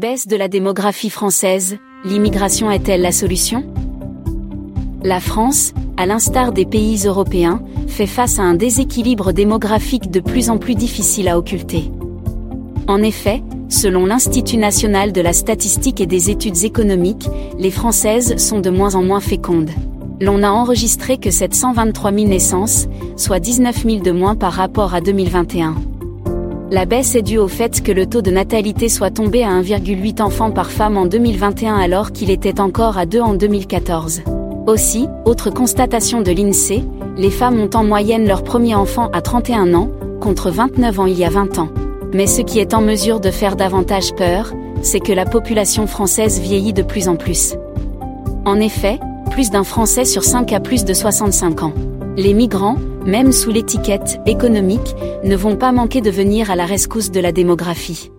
Baisse de la démographie française, l'immigration est-elle la solution? La France, à l'instar des pays européens, fait face à un déséquilibre démographique de plus en plus difficile à occulter. En effet, selon l'Institut national de la statistique et des études économiques, les Françaises sont de moins en moins fécondes. L'on a enregistré que 723 000 naissances, soit 19 000 de moins par rapport à 2021. La baisse est due au fait que le taux de natalité soit tombé à 1,8 enfants par femme en 2021 alors qu'il était encore à 2 en 2014. Aussi, autre constatation de l'INSEE, les femmes ont en moyenne leur premier enfant à 31 ans, contre 29 ans il y a 20 ans. Mais ce qui est en mesure de faire davantage peur, c'est que la population française vieillit de plus en plus. En effet, plus d'un Français sur 5 a plus de 65 ans. Les migrants, même sous l'étiquette économique, ne vont pas manquer de venir à la rescousse de la démographie.